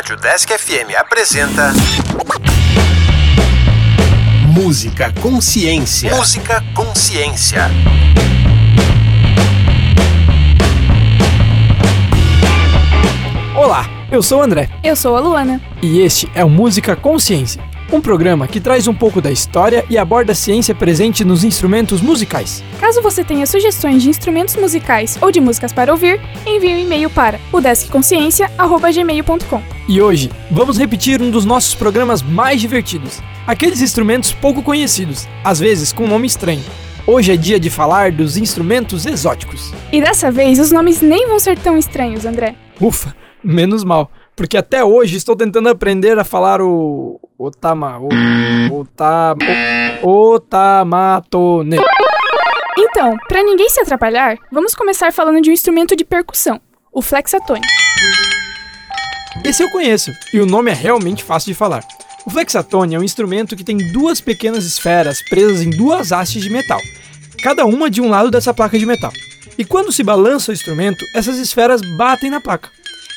Rádio Desk FM apresenta. Música Consciência. Música Consciência. Olá, eu sou o André. Eu sou a Luana. E este é o Música Consciência, um programa que traz um pouco da história e aborda a ciência presente nos instrumentos musicais. Caso você tenha sugestões de instrumentos musicais ou de músicas para ouvir, envie um e-mail para udeskconsciência@gmail.com. E hoje vamos repetir um dos nossos programas mais divertidos, aqueles instrumentos pouco conhecidos, às vezes com um nome estranho. Hoje é dia de falar dos instrumentos exóticos. E dessa vez os nomes nem vão ser tão estranhos, André. Ufa, menos mal, porque até hoje estou tentando aprender a falar o otama, o, ota, o, otamatone. Então, para ninguém se atrapalhar, vamos começar falando de um instrumento de percussão, o flexatone. Esse eu conheço, e o nome é realmente fácil de falar. O flexatone é um instrumento que tem duas pequenas esferas presas em duas hastes de metal, cada uma de um lado dessa placa de metal. E quando se balança o instrumento, essas esferas batem na placa.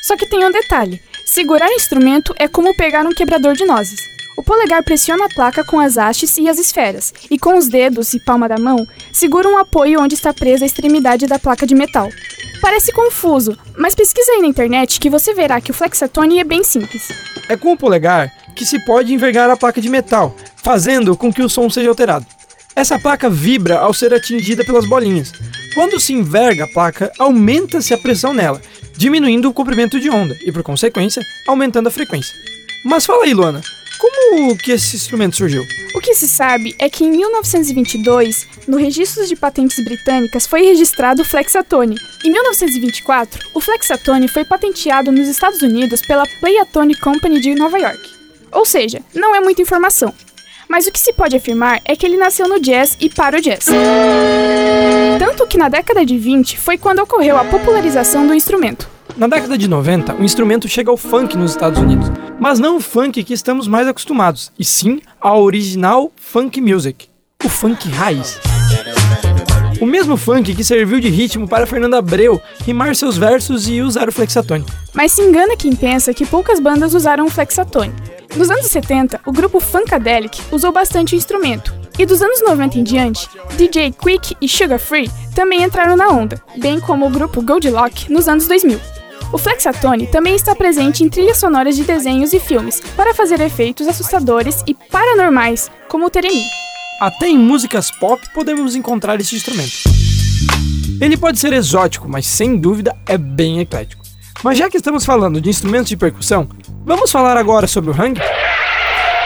Só que tem um detalhe: segurar o instrumento é como pegar um quebrador de nozes. O polegar pressiona a placa com as hastes e as esferas, e com os dedos e palma da mão, segura um apoio onde está presa a extremidade da placa de metal. Parece confuso, mas pesquisa aí na internet que você verá que o flexatone é bem simples. É com o polegar que se pode envergar a placa de metal, fazendo com que o som seja alterado. Essa placa vibra ao ser atingida pelas bolinhas. Quando se enverga a placa, aumenta-se a pressão nela, diminuindo o comprimento de onda e, por consequência, aumentando a frequência. Mas fala aí, Luana, como que esse instrumento surgiu? O que se sabe é que em 1922, no Registro de Patentes Britânicas, foi registrado o flexatone. Em 1924, o flexatone foi patenteado nos Estados Unidos pela Playatone Company de Nova York. Ou seja, não é muita informação. Mas o que se pode afirmar é que ele nasceu no jazz e para o jazz. Que na década de 20 foi quando ocorreu a popularização do instrumento. Na década de 90, o instrumento chega ao funk nos Estados Unidos, mas não o funk que estamos mais acostumados, e sim ao original funk music, o funk raiz. O mesmo funk que serviu de ritmo para Fernanda Abreu rimar seus versos e usar o flexatone. Mas se engana quem pensa que poucas bandas usaram o flexatone. Nos anos 70, o grupo Funkadelic usou bastante instrumento, e dos anos 90 em diante, DJ Quick e Sugar Free também entraram na onda, bem como o grupo Goldilock nos anos 2000. O flexatone também está presente em trilhas sonoras de desenhos e filmes para fazer efeitos assustadores e paranormais, como o Teremi. Até em músicas pop podemos encontrar esse instrumento. Ele pode ser exótico, mas sem dúvida é bem eclético. Mas já que estamos falando de instrumentos de percussão, vamos falar agora sobre o hang?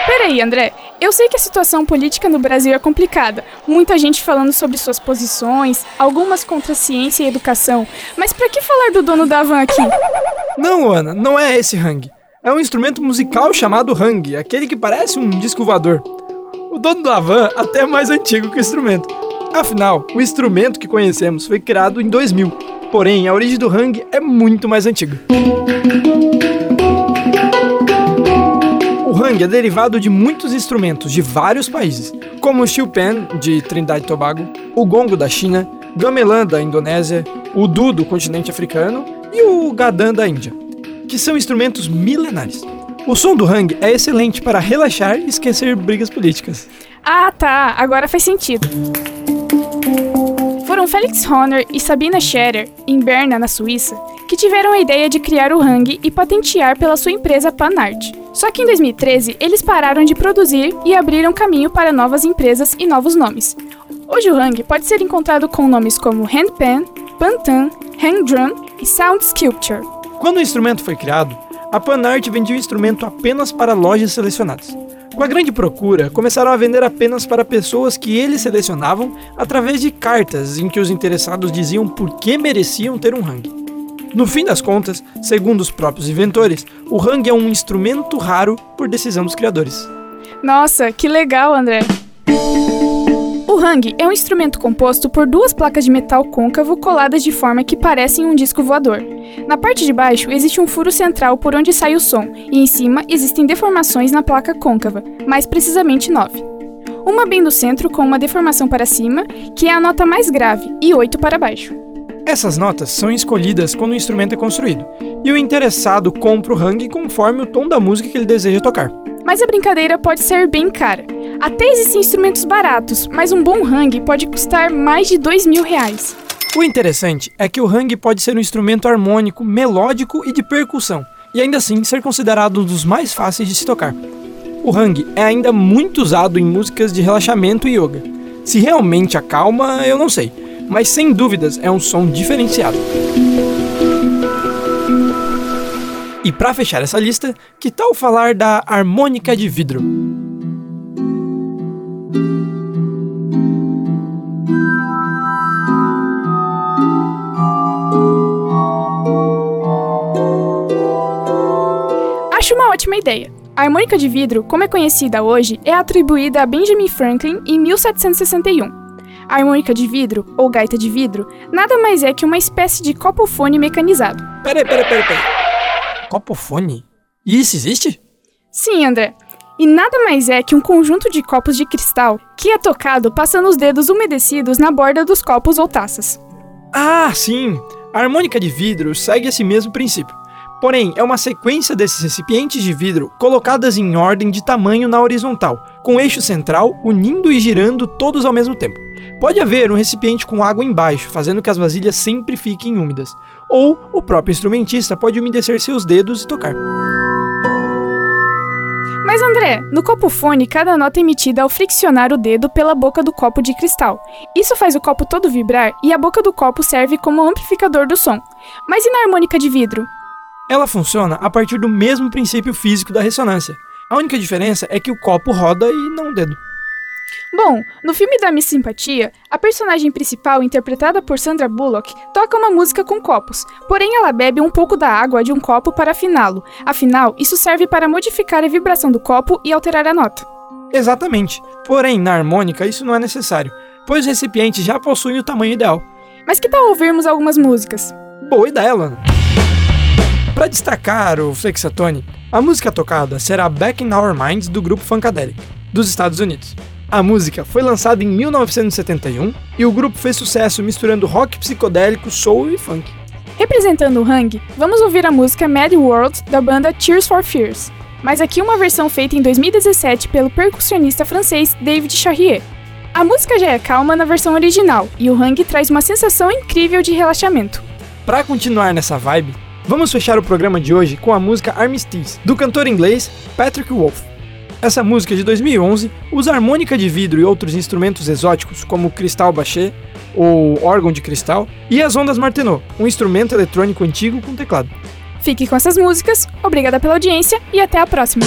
Peraí, André. Eu sei que a situação política no Brasil é complicada. Muita gente falando sobre suas posições, algumas contra a ciência e educação. Mas para que falar do dono da van aqui? Não, Ana, não é esse hang. É um instrumento musical chamado hang, aquele que parece um disco voador. O dono da van até é mais antigo que o instrumento. Afinal, o instrumento que conhecemos foi criado em 2000. Porém, a origem do hang é muito mais antiga. O hang é derivado de muitos instrumentos de vários países, como o chilpan de Trindade e Tobago, o gongo da China, gamelan da Indonésia, o du do continente africano e o gadan da Índia, que são instrumentos milenares. O som do hang é excelente para relaxar e esquecer brigas políticas. Ah, tá, agora faz sentido. Foram Felix Horner e Sabina Scherer, em Berna, na Suíça, que tiveram a ideia de criar o hang e patentear pela sua empresa Panart. Só que em 2013 eles pararam de produzir e abriram caminho para novas empresas e novos nomes. Hoje o hang pode ser encontrado com nomes como handpan, pantan, hang drum e sound sculpture. Quando o instrumento foi criado, a Panart vendia o instrumento apenas para lojas selecionadas. Com a grande procura, começaram a vender apenas para pessoas que eles selecionavam através de cartas em que os interessados diziam por que mereciam ter um hang. No fim das contas, segundo os próprios inventores, o hang é um instrumento raro por decisão dos criadores. Nossa, que legal, André! O hang é um instrumento composto por duas placas de metal côncavo coladas de forma que parecem um disco voador. Na parte de baixo existe um furo central por onde sai o som, e em cima existem deformações na placa côncava, mais precisamente nove. Uma bem no centro com uma deformação para cima, que é a nota mais grave, e oito para baixo. Essas notas são escolhidas quando o instrumento é construído, e o interessado compra o hang conforme o tom da música que ele deseja tocar. Mas a brincadeira pode ser bem cara. Até existem instrumentos baratos, mas um bom hang pode custar mais de dois mil reais. O interessante é que o hang pode ser um instrumento harmônico, melódico e de percussão, e ainda assim ser considerado um dos mais fáceis de se tocar. O hang é ainda muito usado em músicas de relaxamento e yoga. Se realmente acalma, eu não sei, mas sem dúvidas é um som diferenciado. E para fechar essa lista, que tal falar da harmônica de vidro? Ótima ideia. A harmônica de vidro, como é conhecida hoje, é atribuída a Benjamin Franklin em 1761. A harmônica de vidro, ou gaita de vidro, nada mais é que uma espécie de copofone mecanizado. Peraí, peraí, peraí, peraí. Copofone? Isso existe? Sim, André. E nada mais é que um conjunto de copos de cristal que é tocado passando os dedos umedecidos na borda dos copos ou taças. Ah, sim! A harmônica de vidro segue esse mesmo princípio. Porém, é uma sequência desses recipientes de vidro colocadas em ordem de tamanho na horizontal, com eixo central unindo e girando todos ao mesmo tempo. Pode haver um recipiente com água embaixo, fazendo que as vasilhas sempre fiquem úmidas, ou o próprio instrumentista pode umedecer seus dedos e tocar. Mas André, no copo fone, cada nota é emitida ao friccionar o dedo pela boca do copo de cristal. Isso faz o copo todo vibrar e a boca do copo serve como amplificador do som. Mas e na harmônica de vidro? Ela funciona a partir do mesmo princípio físico da ressonância. A única diferença é que o copo roda e não o dedo. Bom, no filme da Miss Simpatia, a personagem principal, interpretada por Sandra Bullock, toca uma música com copos, porém ela bebe um pouco da água de um copo para afiná-lo. Afinal, isso serve para modificar a vibração do copo e alterar a nota. Exatamente. Porém, na harmônica isso não é necessário, pois os recipientes já possuem o tamanho ideal. Mas que tal ouvirmos algumas músicas? Boa ideia, Lana. Para destacar o Flexatone, a música tocada será Back in Our Minds do grupo Funkadelic, dos Estados Unidos. A música foi lançada em 1971 e o grupo fez sucesso misturando rock psicodélico, soul e funk. Representando o Hang, vamos ouvir a música Mad World da banda Tears for Fears, mas aqui uma versão feita em 2017 pelo percussionista francês David Charrier. A música já é calma na versão original e o Hang traz uma sensação incrível de relaxamento. Para continuar nessa vibe, Vamos fechar o programa de hoje com a música Armistice, do cantor inglês Patrick Wolf. Essa música de 2011 usa harmônica de vidro e outros instrumentos exóticos, como cristal bachet ou órgão de cristal, e as ondas Martenot, um instrumento eletrônico antigo com teclado. Fique com essas músicas, obrigada pela audiência e até a próxima!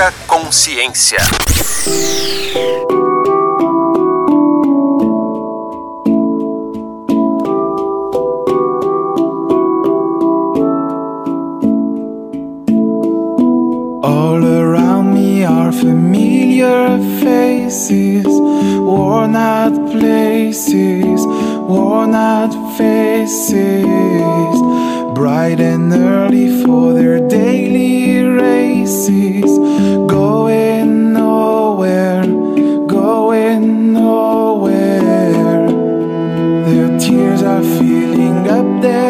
Música. All around me are familiar faces, worn out places, worn out faces, bright and early for their daily races, going nowhere, going nowhere. Their tears are filling up their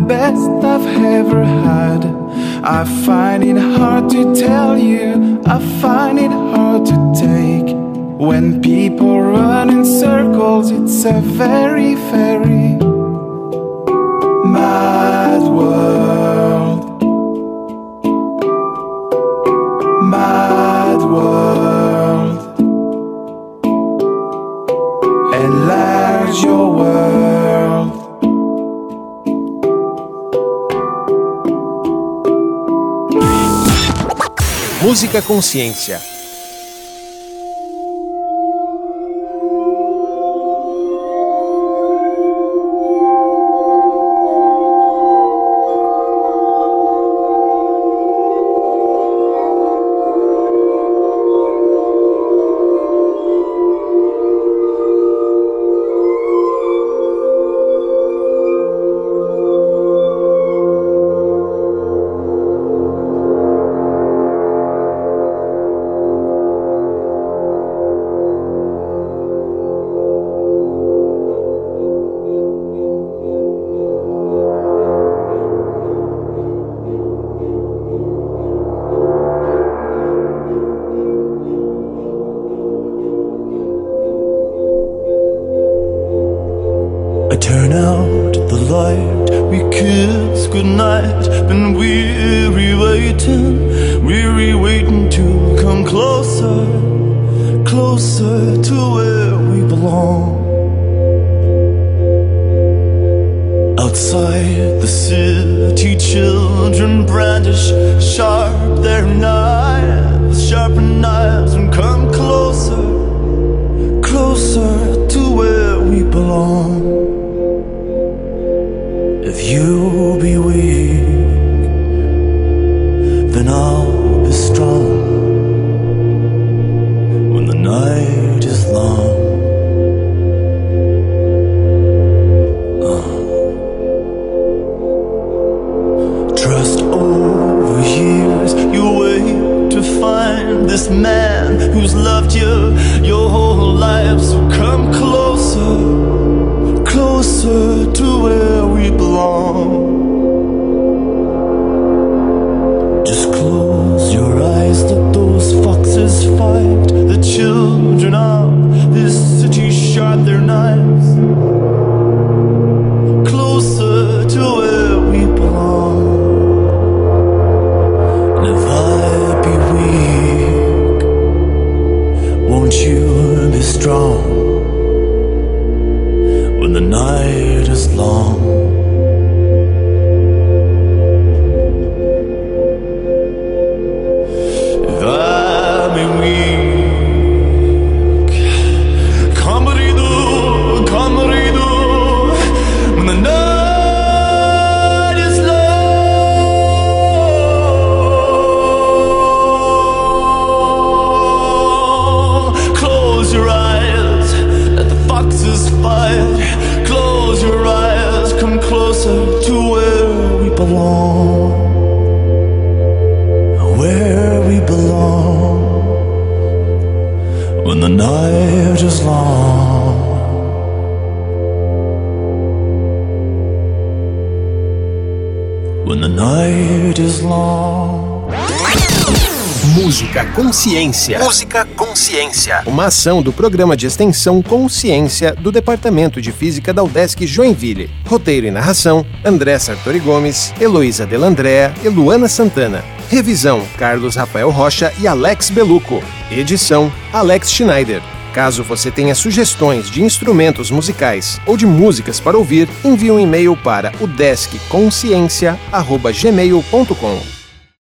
the best I've ever had. I find it hard to tell you, I find it hard to take. When people run in circles, it's a very, very mad world. Música Consciência. Turn out the light, we kiss goodnight. Been weary waiting, weary waiting to come closer, closer to where we belong. Outside the city, children brandish sharp their knives, sharpen knives, and come closer, closer to where we belong. You'll be with When the night is long. Música Consciência. Música Consciência. Uma ação do programa de extensão Consciência do Departamento de Física da UDESC Joinville. Roteiro e narração: André Sartori Gomes, Heloísa Delandrea e Luana Santana. Revisão: Carlos Rafael Rocha e Alex Beluco. Edição: Alex Schneider. Caso você tenha sugestões de instrumentos musicais ou de músicas para ouvir, envie um e-mail para o deskconsciência@gmail.com.